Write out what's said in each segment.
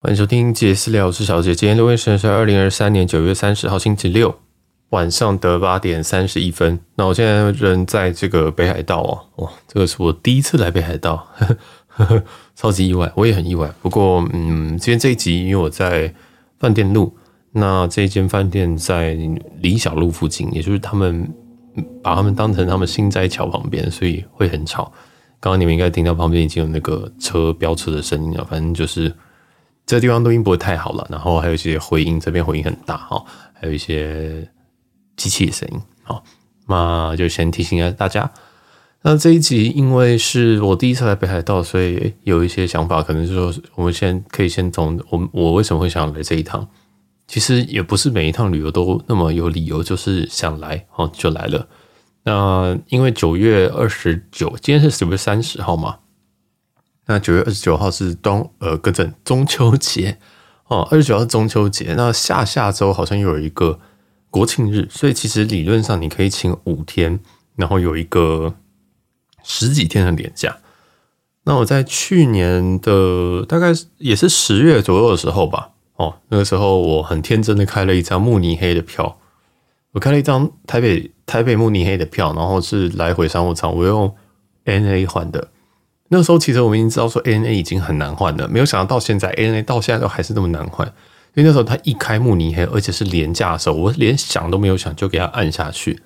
欢迎收听杰私聊，我是小杰。今天录音时间是二零二三年九月三十号星期六晚上的八点三十一分。那我现在人在这个北海道哦，哇，这个是我第一次来北海道，呵 呵超级意外，我也很意外。不过，嗯，今天这一集因为我在饭店录，那这间饭店在李小路附近，也就是他们把他们当成他们心斋桥旁边，所以会很吵。刚刚你们应该听到旁边已经有那个车飙车的声音了，反正就是。这个地方录音不会太好了，然后还有一些回音，这边回音很大哈，还有一些机器的声音，好，那就先提醒一下大家。那这一集因为是我第一次来北海道，所以有一些想法，可能是说我们先可以先从我我为什么会想来这一趟，其实也不是每一趟旅游都那么有理由，就是想来哦就来了。那因为九月二十九，今天是九月三十号嘛。那九月二十九号是冬呃，跟着中秋节哦，二十九号是中秋节。那下下周好像又有一个国庆日，所以其实理论上你可以请五天，然后有一个十几天的连假。那我在去年的大概也是十月左右的时候吧，哦，那个时候我很天真的开了一张慕尼黑的票，我开了一张台北台北慕尼黑的票，然后是来回商务舱，我用 N A 换的。那时候其实我们已经知道说 ANA 已经很难换了，没有想到到现在 ANA 到现在都还是那么难换。因为那时候他一开慕尼黑，而且是廉价的时候，我连想都没有想就给他按下去，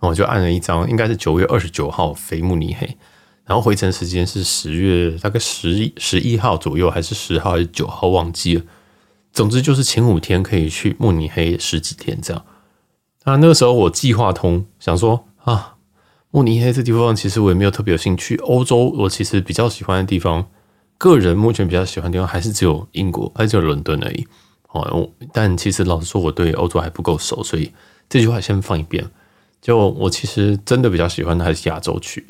我就按了一张，应该是九月二十九号飞慕尼黑，然后回程时间是十月大概十一十一号左右，还是十号还是九号忘记了。总之就是前五天可以去慕尼黑十几天这样。那那个时候我计划通想说啊。慕尼黑这地方其实我也没有特别有兴趣。欧洲我其实比较喜欢的地方，个人目前比较喜欢的地方还是只有英国，还是只有伦敦而已。哦，但其实老实说，我对欧洲还不够熟，所以这句话先放一边。就我其实真的比较喜欢的还是亚洲区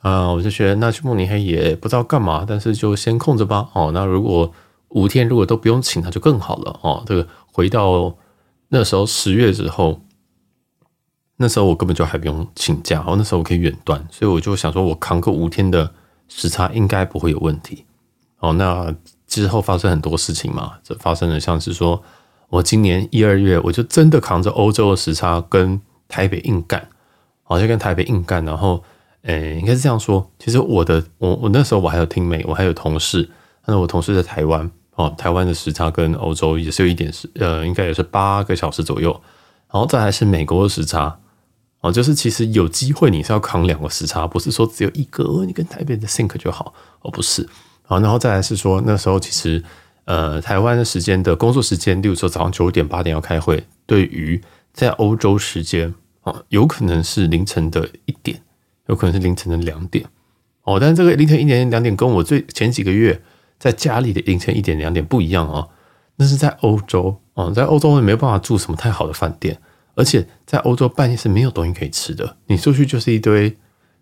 啊，我就觉得那去慕尼黑也不知道干嘛，但是就先空着吧。哦，那如果五天如果都不用请，那就更好了。哦，这个回到那时候十月之后。那时候我根本就还不用请假，然后那时候我可以远端，所以我就想说，我扛个五天的时差应该不会有问题。哦，那之后发生很多事情嘛，这发生了像是说，我今年一二月我就真的扛着欧洲的时差跟台北硬干，好像跟台北硬干，然后，诶，应该是这样说，其实我的我我那时候我还有听美我还有同事，那我同事在台湾，哦，台湾的时差跟欧洲也是有一点是，呃，应该也是八个小时左右，然后再来是美国的时差。哦，就是其实有机会你是要扛两个时差，不是说只有一个，哦你跟台北的 sync 就好，哦，不是。好，然后再来是说那时候其实呃台湾的时间的工作时间，例如说早上九点八点要开会，对于在欧洲时间啊，有可能是凌晨的一点，有可能是凌晨的两点。哦，但这个凌晨一点两点跟我最前几个月在家里的凌晨一点两点不一样哦，那是在欧洲哦，在欧洲我也没有办法住什么太好的饭店。而且在欧洲半夜是没有东西可以吃的，你出去就是一堆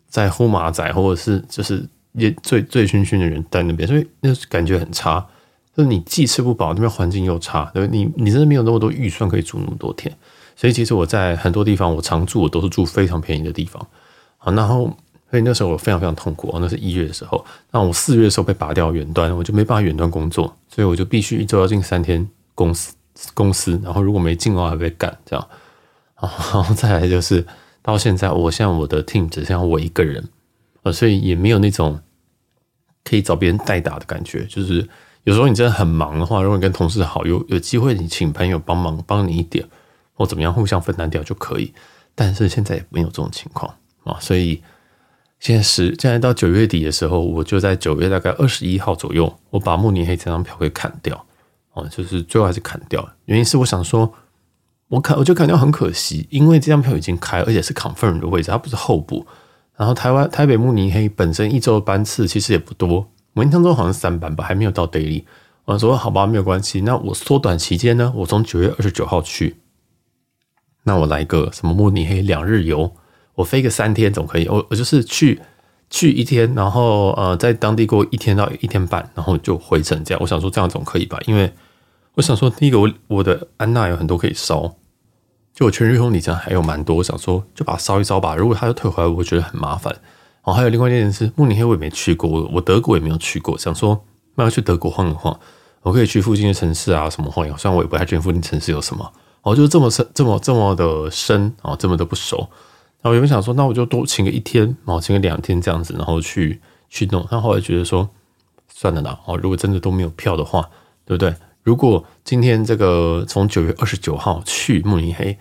在呼马仔或者是就是也醉醉醺醺的人在那边，所以那感觉很差。就是你既吃不饱，那边环境又差，对你你真的没有那么多预算可以住那么多天。所以其实我在很多地方我常住，我都是住非常便宜的地方。好，然后所以那时候我非常非常痛苦，那是一月的时候，那我四月的时候被拔掉远端，我就没办法远端工作，所以我就必须一周要进三天公司公司，然后如果没进的话还被干这样。然后再来就是到现在，我像我的 team 只剩下我一个人，呃，所以也没有那种可以找别人代打的感觉。就是有时候你真的很忙的话，如果你跟同事好，有有机会你请朋友帮忙帮你一点，或怎么样互相分担掉就可以。但是现在也没有这种情况啊，所以现在是现在到九月底的时候，我就在九月大概二十一号左右，我把慕尼黑这张票给砍掉，哦，就是最后还是砍掉。原因是我想说。我看我就感觉很可惜，因为这张票已经开，而且是 confirm 的位置，它不是候补。然后台湾台北慕尼黑本身一周的班次其实也不多，我印象中好像三班吧，还没有到 daily。我说好吧，没有关系，那我缩短期间呢，我从九月二十九号去，那我来个什么慕尼黑两日游，我飞个三天总可以。我我就是去去一天，然后呃在当地过一天到一天半，然后就回程这样。我想说这样总可以吧，因为我想说第一个我我的安娜有很多可以烧。就我全日空里程还有蛮多，我想说就把它烧一烧吧。如果他要退回来，我觉得很麻烦。然后还有另外一件事，慕尼黑我也没去过，我德国也没有去过，想说那要去德国晃一晃。我可以去附近的城市啊，什么晃一晃。虽然我也不太确定附近城市有什么，哦，就是这么深，这么这么的深啊，这么的不熟。然后我原本想说，那我就多请个一天，然后请个两天这样子，然后去去弄。但后来觉得说，算了啦，哦，如果真的都没有票的话，对不对？如果今天这个从九月二十九号去慕尼黑，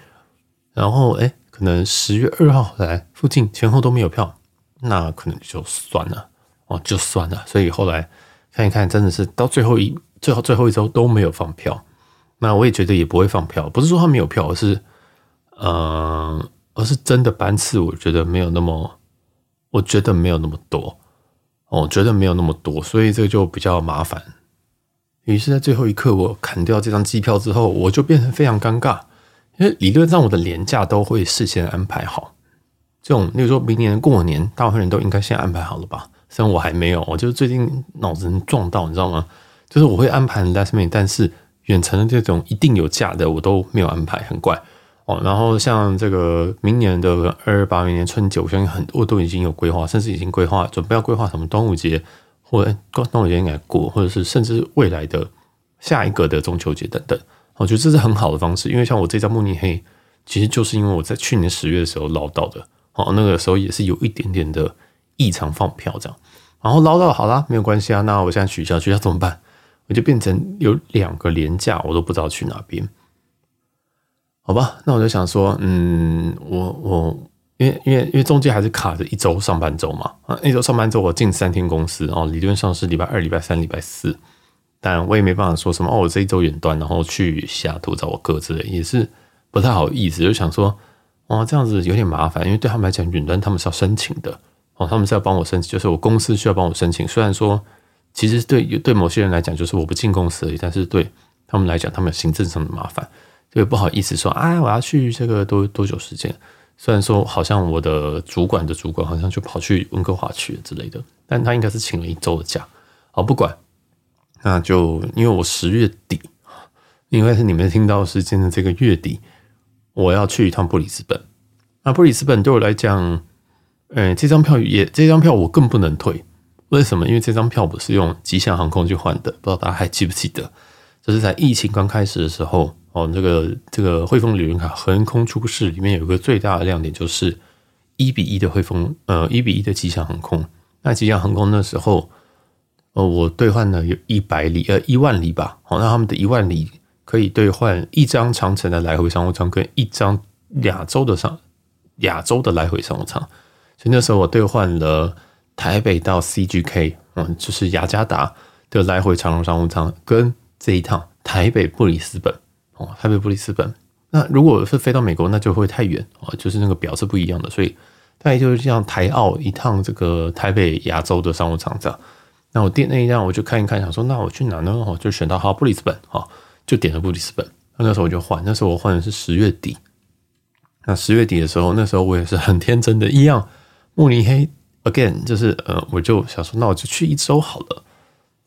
然后哎，可能十月二号来附近前后都没有票，那可能就算了哦，就算了。所以后来看一看，真的是到最后一。最 后最后一周都没有放票，那我也觉得也不会放票。不是说他没有票，而是，呃，而是真的班次，我觉得没有那么，我觉得没有那么多，我觉得没有那么多，所以这个就比较麻烦。于是，在最后一刻，我砍掉这张机票之后，我就变成非常尴尬，因为理论上我的年假都会事先安排好。这种，例如说明年过年，大部分人都应该先安排好了吧？虽然我还没有，我就是最近脑子能撞到，你知道吗？就是我会安排 last minute，但是远程的这种一定有假的我都没有安排，很怪哦。然后像这个明年的二二八，明年春节，我相信很多都已经有规划，甚至已经规划准备要规划什么端午节，或者端午节应该过，或者是甚至未来的下一个的中秋节等等。我觉得这是很好的方式，因为像我这张慕尼黑，其实就是因为我在去年十月的时候捞到的，哦，那个时候也是有一点点的异常放票这样，然后捞到好啦，没有关系啊，那我现在取消，取消怎么办？我就变成有两个连假，我都不知道去哪边，好吧？那我就想说，嗯，我我因为因为因为中间还是卡着一周上班周嘛，啊，一周上班周我进三天公司哦，理论上是礼拜二、礼拜三、礼拜四，但我也没办法说什么哦，我这一周远端，然后去西雅图找我哥之类，也是不太好意思，就想说，哦，这样子有点麻烦，因为对他们来讲，远端他们是要申请的哦，他们是要帮我申请，就是我公司需要帮我申请，虽然说。其实对对某些人来讲，就是我不进公司而已。但是对他们来讲，他们行政上的麻烦，所以不好意思说，哎，我要去这个多多久时间？虽然说好像我的主管的主管好像就跑去温哥华去了之类的，但他应该是请了一周的假。好，不管，那就因为我十月底，应该是你们听到时间的这个月底，我要去一趟布里斯本。那布里斯本对我来讲，呃，这张票也这张票我更不能退。为什么？因为这张票不是用吉祥航空去换的，不知道大家还记不记得？就是在疫情刚开始的时候，哦，这个这个汇丰旅游卡横空出世，里面有一个最大的亮点就是一比一的汇丰，呃，一比一的吉祥航空。那吉祥航空那时候，呃，我兑换了有一百里，呃，一万里吧。好，那他们的一万里可以兑换一张长城的来回商务舱跟一张亚洲的商亚洲的来回商务舱。所以那时候我兑换了。台北到 CGK，嗯，就是雅加达的来回长荣商务舱，跟这一趟台北布里斯本，哦，台北布里斯本。那如果是飞到美国，那就会太远哦，就是那个表是不一样的，所以大概就是像台澳一趟这个台北亚洲的商务舱这样。那我订那一辆，我就看一看，想说那我去哪呢？哦，就选到好布里斯本，哦，就点了布里斯本。那时候我就换，那时候我换的是十月底。那十月底的时候，那时候我也是很天真的一样，慕尼黑。Again，就是呃，我就想说，那我就去一周好了。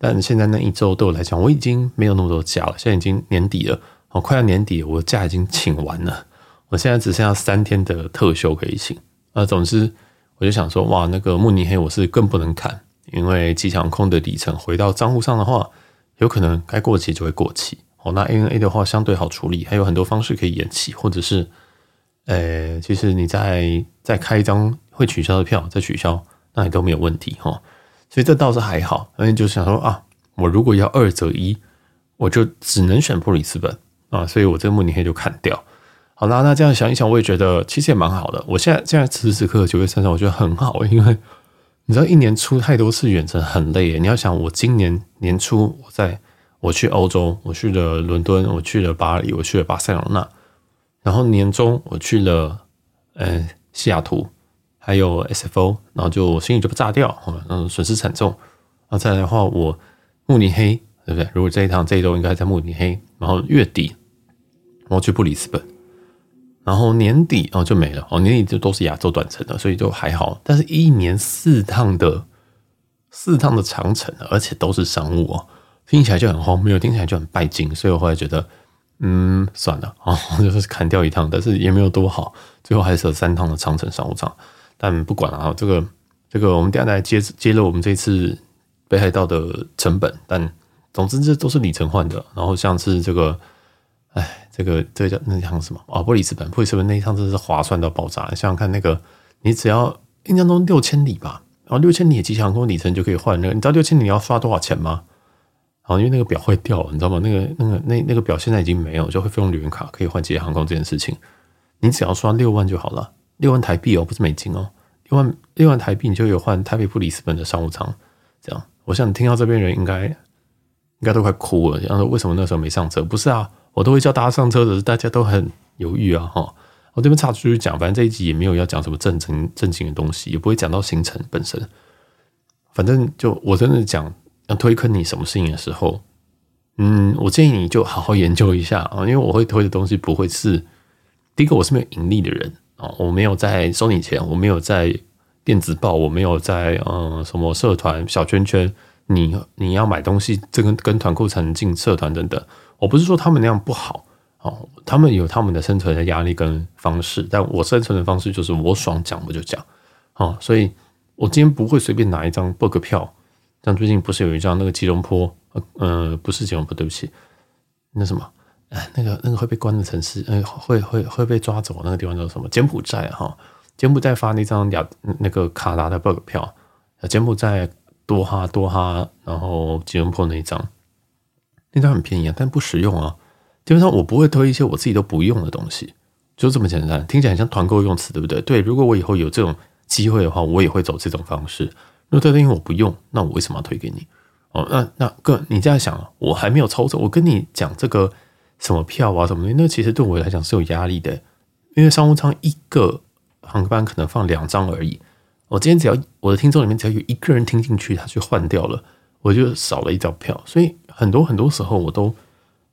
但现在那一周对我来讲，我已经没有那么多假了。现在已经年底了，哦，快要年底，我的假已经请完了。我现在只剩下三天的特休可以请。啊，总之，我就想说，哇，那个慕尼黑我是更不能砍，因为机场空的里程回到账户上的话，有可能该过期就会过期。哦，那 ANA 的话相对好处理，还有很多方式可以延期，或者是，呃，其实你再再开一张。会取消的票再取消，那也都没有问题哈，所以这倒是还好。而且就想说啊，我如果要二择一，我就只能选布里斯本啊，所以我这个慕尼黑就砍掉。好啦，那这样想一想，我也觉得其实也蛮好的。我现在现在此时此刻九月三十，我觉得很好，因为你知道一年出太多次远程很累。你要想，我今年年初我在我去欧洲，我去了伦敦，我去了巴黎，我去了巴塞罗那，然后年中我去了呃西雅图。还有 SFO，然后就心里就不炸掉，嗯，损失惨重。然后再来的话，我慕尼黑，对不对？如果这一趟这一周应该在慕尼黑，然后月底我去布里斯本，然后年底哦就没了哦，年底就都是亚洲短程的，所以就还好。但是一年四趟的四趟的长程，而且都是商务哦，听起来就很荒谬，听起来就很拜金。所以我后来觉得，嗯，算了啊，就是砍掉一趟，但是也没有多好，最后还是有三趟的长程商务舱。但不管了啊，这个这个，我们等下来揭揭露我们这次北海道的成本。但总之这都是里程换的。然后像是这个，哎，这个这叫那叫什么啊？布里斯本，布里斯本那一趟真是划算到爆炸。想想看，那个你只要印象中六千里吧，然后六千里的吉祥航空里程就可以换那个。你知道六千里你要刷多少钱吗？然后，因为那个表会掉，你知道吗？那个、那个、那那个表现在已经没有，就会费用旅游卡可以换吉祥航空这件事情，你只要刷六万就好了，六万台币哦，不是美金哦，六万六万台币你就有换台北布里斯本的商务舱。这样，我想听到这边人应该应该都快哭了，然后说为什么那时候没上车？不是啊，我都会叫大家上车的，大家都很犹豫啊，哈。我这边插出去讲，反正这一集也没有要讲什么正经正经的东西，也不会讲到行程本身，反正就我真的讲。要推坑你什么事情的时候，嗯，我建议你就好好研究一下啊，因为我会推的东西不会是第一个，我是没有盈利的人哦，我没有在收你钱，我没有在电子报，我没有在嗯什么社团小圈圈，你你要买东西，这跟跟团购才能进社团等等，我不是说他们那样不好哦，他们有他们的生存的压力跟方式，但我生存的方式就是我爽讲我就讲哦，所以我今天不会随便拿一张 bug 票。像最近不是有一张那个吉隆坡，呃，不是吉隆坡，对不起，那什么，哎，那个那个会被关的城市，呃，会会会被抓走那个地方叫什么？柬埔寨哈，柬埔寨发那张亚那个卡达的 bug 票，柬埔寨多哈多哈，然后吉隆坡那一张，那张很便宜啊，但不实用啊。基本上我不会推一些我自己都不用的东西，就这么简单，听起来很像团购用词，对不对？对，如果我以后有这种机会的话，我也会走这种方式。如果特定我不用，那我为什么要推给你？哦，那那个你这样想，我还没有抽走，我跟你讲这个什么票啊什么的，那其实对我来讲是有压力的，因为商务舱一个航班可能放两张而已。我今天只要我的听众里面只要有一个人听进去，他就换掉了，我就少了一张票。所以很多很多时候我都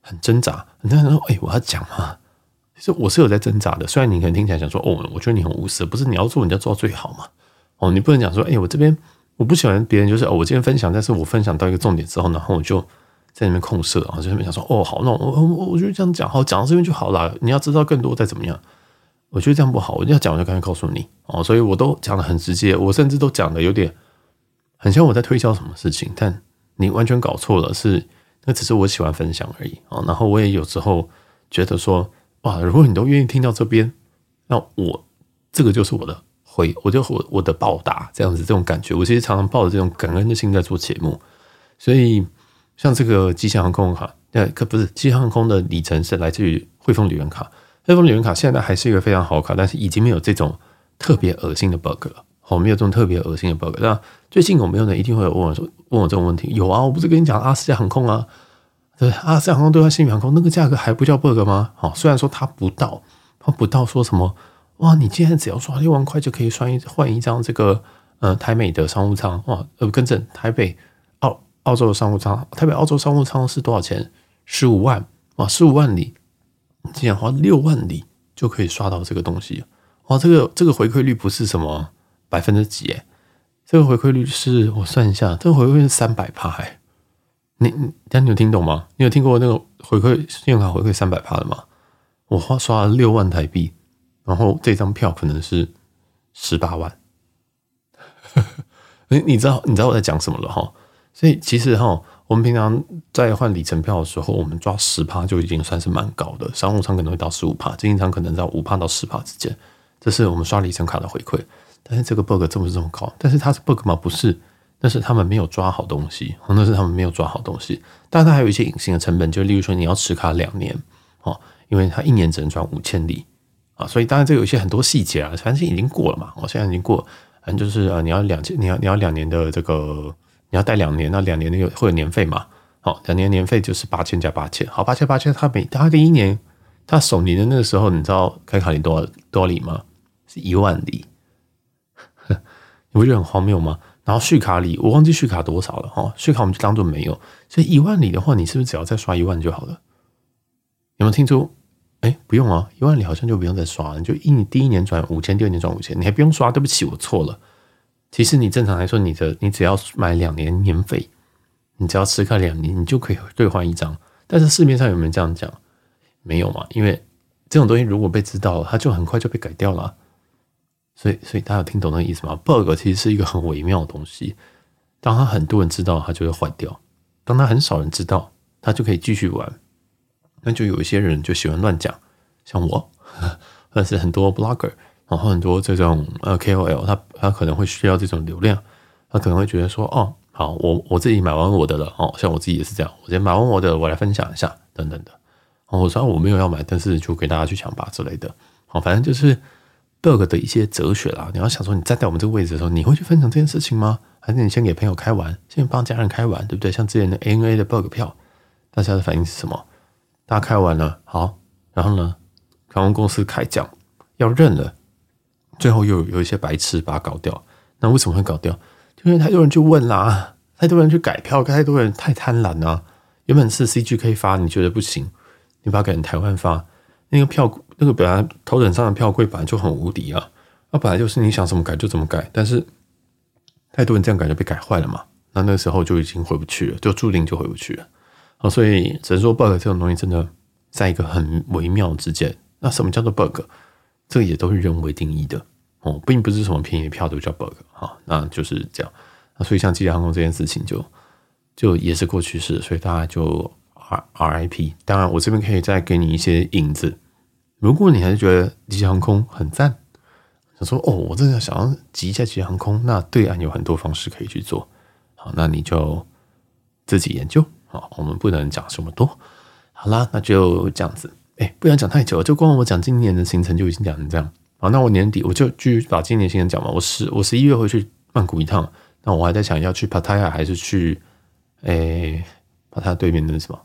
很挣扎。很多人说：“哎，我要讲嘛。”其实我是有在挣扎的。虽然你可能听起来想说：“哦，我觉得你很无私。”不是你要做，你要做到最好嘛。哦，你不能讲说：“哎，我这边。”我不喜欢别人就是哦，我今天分享，但是我分享到一个重点之后，然后我就在那边控色啊，就在那边想说哦，好，那我我我就这样讲，好，讲到这边就好了。你要知道更多再怎么样，我觉得这样不好。我要讲，我就赶紧告诉你哦，所以我都讲得很直接，我甚至都讲得有点很像我在推销什么事情，但你完全搞错了，是那只是我喜欢分享而已啊。然后我也有时候觉得说哇，如果你都愿意听到这边，那我这个就是我的。回，我就我我的报答这样子，这种感觉，我其实常常抱着这种感恩的心在做节目。所以，像这个吉祥航空卡，呃，可不是吉祥航空的里程是来自于汇丰旅人卡。汇丰旅人卡现在还是一个非常好卡，但是已经没有这种特别恶心的 bug 了。好，没有这种特别恶心的 bug。那最近有没有人一定会有问我说，问我这种问题？有啊，我不是跟你讲阿斯加航空啊？对，阿斯加航空对换新宇航空那个价格还不叫 bug 吗？好，虽然说它不到，它不到说什么。哇！你今天只要刷六万块就可以换一换一张这个呃台美的商务舱哇！呃，更正，台北澳澳洲的商务舱，台北澳洲商务舱是多少钱？十五万哇！十五万里，竟然花六万里就可以刷到这个东西哇！这个这个回馈率不是什么百分之几诶，这个回馈率是我算一下，这个回馈是三百帕诶。你你，你有听懂吗？你有听过那个回馈信用卡回馈三百帕的吗？我花刷了六万台币。然后这张票可能是十八万，你你知道你知道我在讲什么了哈？所以其实哈，我们平常在换里程票的时候，我们抓十趴就已经算是蛮高的。商务舱可能会到十五趴，经济舱可能在五趴到十趴之间。这是我们刷里程卡的回馈。但是这个 bug 这么这么高，但是它是 bug 吗？不是，那是他们没有抓好东西，那是他们没有抓好东西。但是它还有一些隐形的成本，就例如说你要持卡两年哦，因为它一年只能转五千里。啊，所以当然这有一些很多细节啊，反正已经过了嘛。我现在已经过，反正就是啊，你要两千，你要你要两年的这个，你要贷两年，那两年的有会有年费嘛？好，两年年费就是八千加八千，好，八千八千，他每他第一年他首年的那个时候，你知道开卡里多少多少里吗？是一万里，你不觉得很荒谬吗？然后续卡里我忘记续卡多少了哈，续卡我们就当做没有，所以一万里的话，你是不是只要再刷一万就好了？有没有听出？哎，不用啊，一万里好像就不用再刷了，你就一第一年转五千，第二年转五千，你还不用刷。对不起，我错了。其实你正常来说，你的你只要买两年年费，你只要持卡两年，你就可以兑换一张。但是市面上有没有这样讲？没有嘛，因为这种东西如果被知道了，它就很快就被改掉了。所以，所以大家有听懂那个意思吗？bug 其实是一个很微妙的东西，当它很多人知道，它就会坏掉。当他很少人知道，他就可以继续玩。那就有一些人就喜欢乱讲，像我，或者是很多 blogger，然后很多这种呃 KOL，他他可能会需要这种流量，他可能会觉得说，哦，好，我我自己买完我的了，哦，像我自己也是这样，我先买完我的，我来分享一下，等等的。我说我没有要买，但是就给大家去抢吧之类的。好，反正就是 bug 的一些哲学啦。你要想说，你站在我们这个位置的时候，你会去分享这件事情吗？还是你先给朋友开完，先帮家人开完，对不对？像之前的 ANA 的 bug 票，大家的反应是什么？大家开完了，好，然后呢，航空公司开奖要认了，最后又有一些白痴把它搞掉。那为什么会搞掉？就因为太多人去问啦，太多人去改票，太多人太贪婪了。原本是 CG 可以发，你觉得不行？你把它改成台湾发，那个票那个本来头等上的票柜本来就很无敌啊，那本来就是你想怎么改就怎么改，但是太多人这样改就被改坏了嘛，那那个时候就已经回不去了，就注定就回不去了。好，所以只能说 bug 这种东西真的在一个很微妙之间。那什么叫做 bug？这也都是人为定义的哦，并不是什么便宜的票都叫 bug 啊，那就是这样。那所以像机捷航空这件事情就就也是过去式，所以大家就。R R I P 当然我这边可以再给你一些影子。如果你还是觉得机捷航空很赞，想说哦，我真的想要挤一下机捷航空，那对岸有很多方式可以去做。好，那你就自己研究。好，我们不能讲这么多。好啦，那就这样子。哎，不想讲太久了，就光我讲今年的行程就已经讲成这样。好，那我年底我就继续把今年行程讲完。我十我十一月会去曼谷一趟，那我还在想要去帕塔亚还是去诶帕塔对面的什么？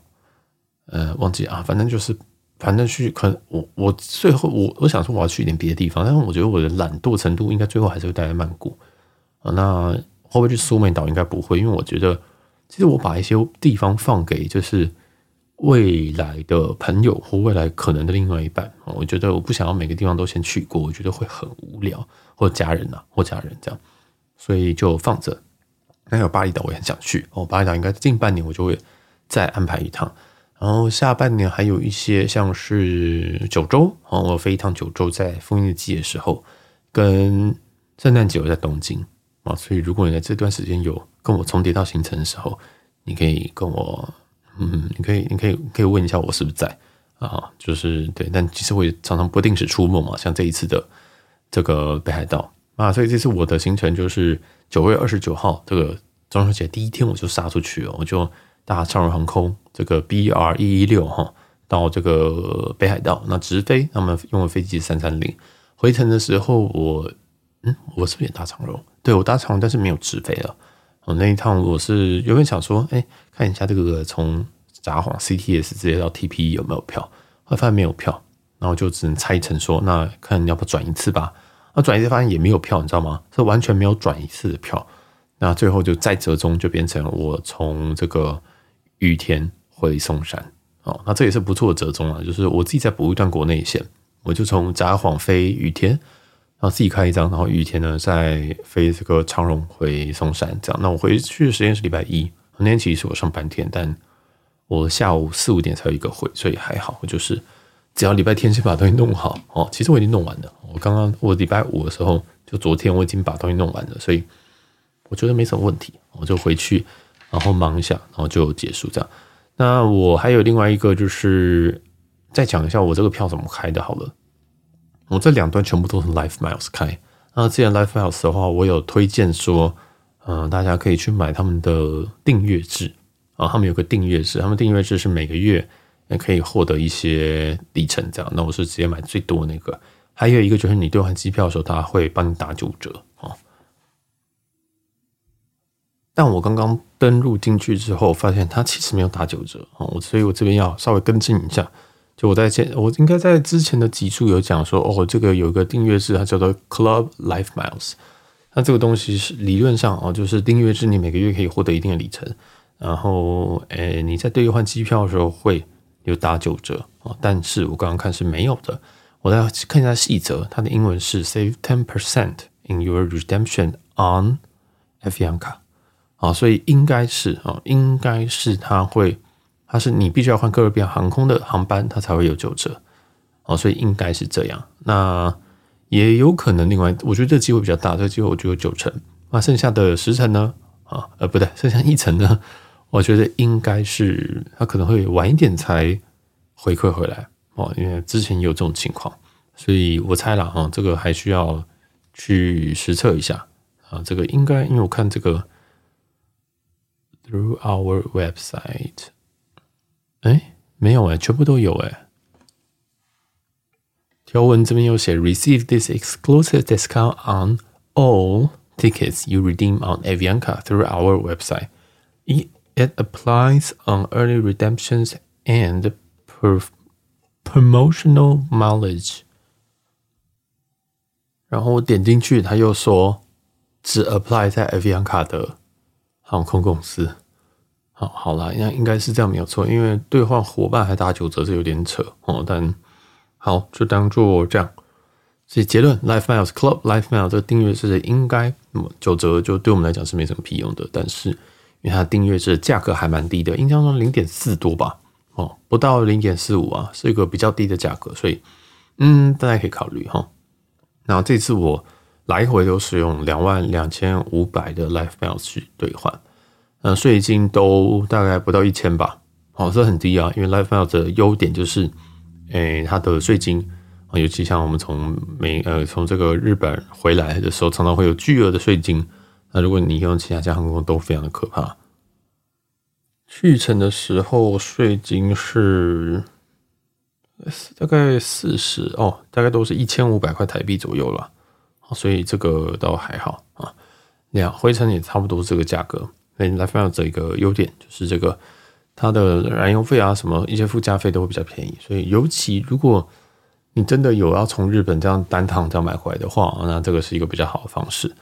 呃，忘记啊，反正就是，反正去，可能我我最后我我想说我要去一点别的地方，但是我觉得我的懒惰程度应该最后还是会待在曼谷啊。那会不会去苏梅岛？应该不会，因为我觉得其实我把一些地方放给就是未来的朋友或未来可能的另外一半，我觉得我不想要每个地方都先去过，我觉得会很无聊，或家人呐，或家人这样，所以就放着。那有巴厘岛我也很想去哦，巴厘岛应该近半年我就会再安排一趟。然后下半年还有一些像是九州，啊我飞一趟九州，在丰年祭的时候，跟圣诞节我在东京啊，所以如果你在这段时间有跟我重叠到行程的时候，你可以跟我，嗯，你可以，你可以，可以问一下我是不是在啊？就是对，但其实我也常常不定时出没嘛，像这一次的这个北海道啊，所以这次我的行程就是九月二十九号这个中秋节第一天我就杀出去了，我就。搭长荣航空这个 BR 一一六哈，到这个北海道，那直飞，他们用的飞机三三零。回程的时候，我嗯，我是不是也搭长荣？对，我搭长荣，但是没有直飞了。我那一趟我是原本想说，哎，看一下这个从札幌 CTS 直接到 TPE 有没有票，后来发现没有票，然后就只能拆成说，那看要不转一次吧。那转一次发现也没有票，你知道吗？是完全没有转一次的票。那最后就再折中，就变成我从这个。羽田回松山，哦，那这也是不错的折中啊。就是我自己再补一段国内线，我就从札幌飞羽田，然后自己开一张，然后雨天呢再飞这个长荣回松山，这样。那我回去的时间是礼拜一，那天其实我上半天，但我下午四五点才有一个会，所以还好。我就是只要礼拜天先把东西弄好哦。其实我已经弄完了，我刚刚我礼拜五的时候，就昨天我已经把东西弄完了，所以我觉得没什么问题，我就回去。然后忙一下，然后就结束这样。那我还有另外一个，就是再讲一下我这个票怎么开的。好了，我这两段全部都是 Life Miles 开。那既然 Life Miles 的话，我有推荐说，嗯、大家可以去买他们的订阅制啊。他们有个订阅制，他们订阅制是每个月也可以获得一些里程这样。那我是直接买最多那个。还有一个就是你兑换机票的时候，他会帮你打九折啊。但我刚刚登录进去之后，发现它其实没有打九折哦，所以我这边要稍微跟进一下。就我在前，我应该在之前的集数有讲说，哦，这个有一个订阅制，它叫做 Club Life Miles。那这个东西是理论上哦，就是订阅制，你每个月可以获得一定的里程，然后诶，你在兑换机票的时候会有打九折哦。但是我刚刚看是没有的，我再看一下细则，它的英文是 Save ten percent in your redemption on Avianca。啊，所以应该是啊，应该是它会，它是你必须要换哥伦比亚航空的航班，它才会有九折。哦，所以应该是这样。那也有可能另外，我觉得这机会比较大，这个机会我觉得有九成。那剩下的十成呢？啊，呃，不对，剩下一成呢？我觉得应该是他可能会晚一点才回馈回来哦，因为之前有这种情况，所以我猜了哈，这个还需要去实测一下啊。这个应该因为我看这个 through our website，哎，没有哎，全部都有哎。条文这边有写，receive this exclusive discount on all tickets you redeem on Avianca through our website. It applies on early redemptions and promotional mileage。然后我点进去，他又说只 apply 在 Avianca 的航空公司。 好，好了，应应该是这样没有错，因为兑换伙伴还打九折，这有点扯哦。但好，就当做这样。所以结论，LifeMiles Club LifeMiles 这个订阅是应该那么九折，就对我们来讲是没什么屁用的，但是。因为它订阅是价格还蛮低的，印象中零点四多吧，哦，不到零点四五啊，是一个比较低的价格，所以嗯，大家可以考虑哈。然后这次我来回都使用两万两千五百的 LifeMiles 去兑换，嗯，税金都大概不到一千吧，哦，这很低啊。因为 LifeMiles 的优点就是，诶，它的税金啊，尤其像我们从美呃从这个日本回来的时候，常常会有巨额的税金。那如果你用其他家航空都非常的可怕。去程的时候税金是大概四十哦，大概都是一千五百块台币左右了，所以这个倒还好啊。两回程也差不多这个价格。那 LifeMiles 这一个优点就是这个它的燃油费啊，什么一些附加费都会比较便宜。所以尤其如果你真的有要从日本这样单趟这样买回来的话，那这个是一个比较好的方式。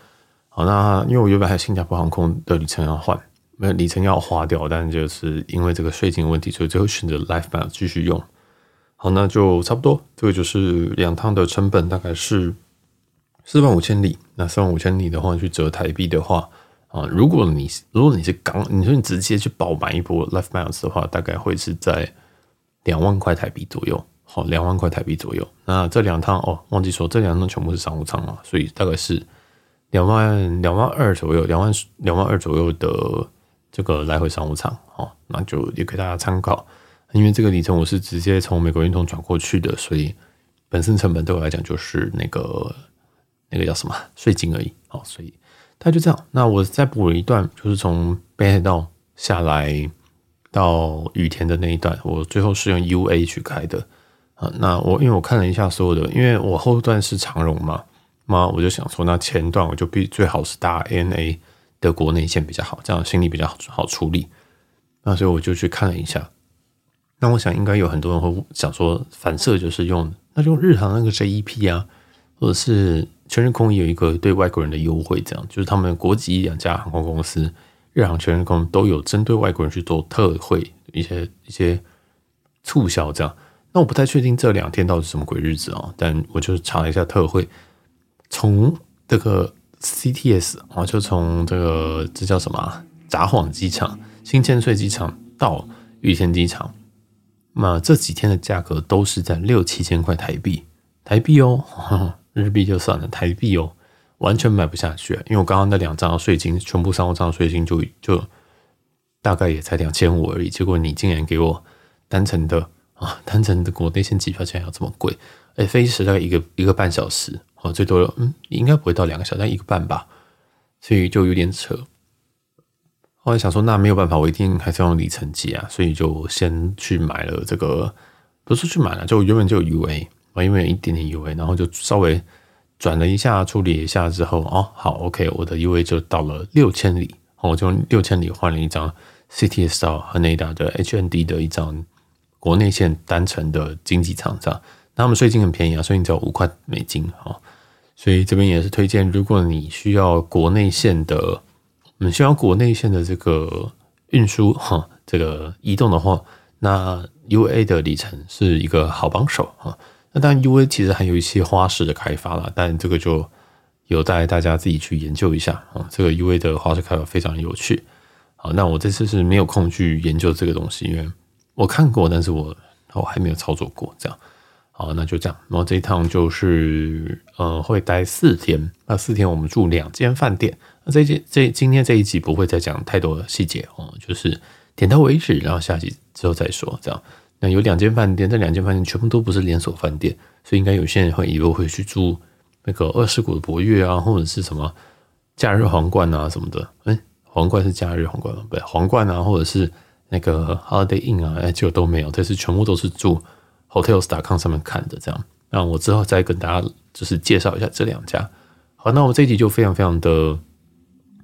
好，那因为我原本还有新加坡航空的里程要换，没有里程要花掉，但就是因为这个税金问题，所以最后选择 LifeMiles 继续用。好，那就差不多，这个就是两趟的成本大概是四万五千里。那四万五千里的话，去折台币的话，啊，如果你如果你是刚，你说你直接去爆买一波 LifeMiles 的话，大概会是在两万块台币左右。好，两万块台币左右。那这两趟哦，忘记说这两趟全部是商务舱啊，所以大概是。两万两万二左右，两万两万二左右的这个来回商务舱，哦，那就也给大家参考。因为这个里程我是直接从美国运通转过去的，所以本身成本对我来讲就是那个那个叫什么税金而已。好，所以他就这样。那我再补了一段，就是从北海道下来到羽田的那一段，我最后是用 UA 去开的。啊，那我因为我看了一下所有的，因为我后段是长荣嘛。那我就想说，那前段我就必最好是搭 N A 的国内线比较好，这样行李比较好好处理。那所以我就去看了一下。那我想应该有很多人会想说，反射就是用那就用日航那个 JEP 啊，或者是全日空有一个对外国人的优惠，这样就是他们国籍两家航空公司，日航、全日空都有针对外国人去做特惠一些一些促销这样。那我不太确定这两天到底什么鬼日子啊，但我就查了一下特惠。从这个 CTS 啊，就从这个这叫什么札幌机场、新千岁机场到羽田机场，那这几天的价格都是在六七千块台币，台币哦，呵呵日币就算了，台币哦，完全买不下去。因为我刚刚那两张税金，全部商务舱税金就就大概也才两千五而已，结果你竟然给我单程的 啊，单程的国内线机票竟然要这么贵，哎，飞机时大概一个一个半小时。哦，最多嗯，应该不会到两个小时，但一个半吧，所以就有点扯。后来想说，那没有办法，我一定还是要用里程机啊，所以就先去买了这个，不是去买了，就原本就有 UA 啊，因为有一点点 UA，然后就稍微转了一下，处理一下之后，哦，好，OK，我的 UA 就到了六千里，我就用六千里换了一张 CTS 到 Haneda 的 HND 的一张国内线单程的经济舱这样。那他们税金很便宜啊，税金只有五块美金啊，所以这边也是推荐，如果你需要国内线的，你需要国内线的这个运输哈，这个移动的话，那 UA 的里程是一个好帮手啊。那当然 UA 其实还有一些花式的开发啦，但这个就有待大家自己去研究一下啊。这个 UA 的花式开发非常有趣。好，那我这次是没有空去研究这个东西，因为我看过，但是我我还没有操作过这样。好，那就这样。然后这一趟就是，呃，会待四天。那四天我们住两间饭店。那这这这今天这一集不会再讲太多的细节哦，就是点到为止，然后下集之后再说。这样，那有两间饭店，这两间饭店全部都不是连锁饭店，所以应该有些人会以为会去住那个二世谷的博悦啊，或者是什么假日皇冠啊什么的。哎，皇冠是假日皇冠吗？不对，皇冠啊，或者是那个 Holiday Inn 啊，哎，结果都没有，这是全部都是住 Hotels.com 上面看的这样。那我之后再跟大家就是介绍一下这两家。好，那我们这一集就非常非常的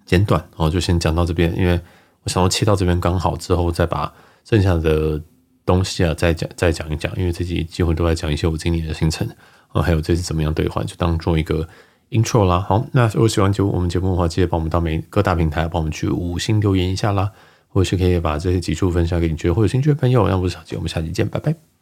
简短，然后就先讲到这边，因为我想要切到这边刚好，之后再把剩下的东西啊再讲再讲一讲，因为这集几乎都在讲一些我今年的行程啊，还有这次怎么样兑换，就当做一个 intro 啦。好，那如果喜欢就我们节目的话，记得帮我们到每各大平台帮我们去五星留言一下啦，或者是可以把这些集数分享给你觉得会有兴趣的朋友。那我是小杰，我们下期见，拜拜。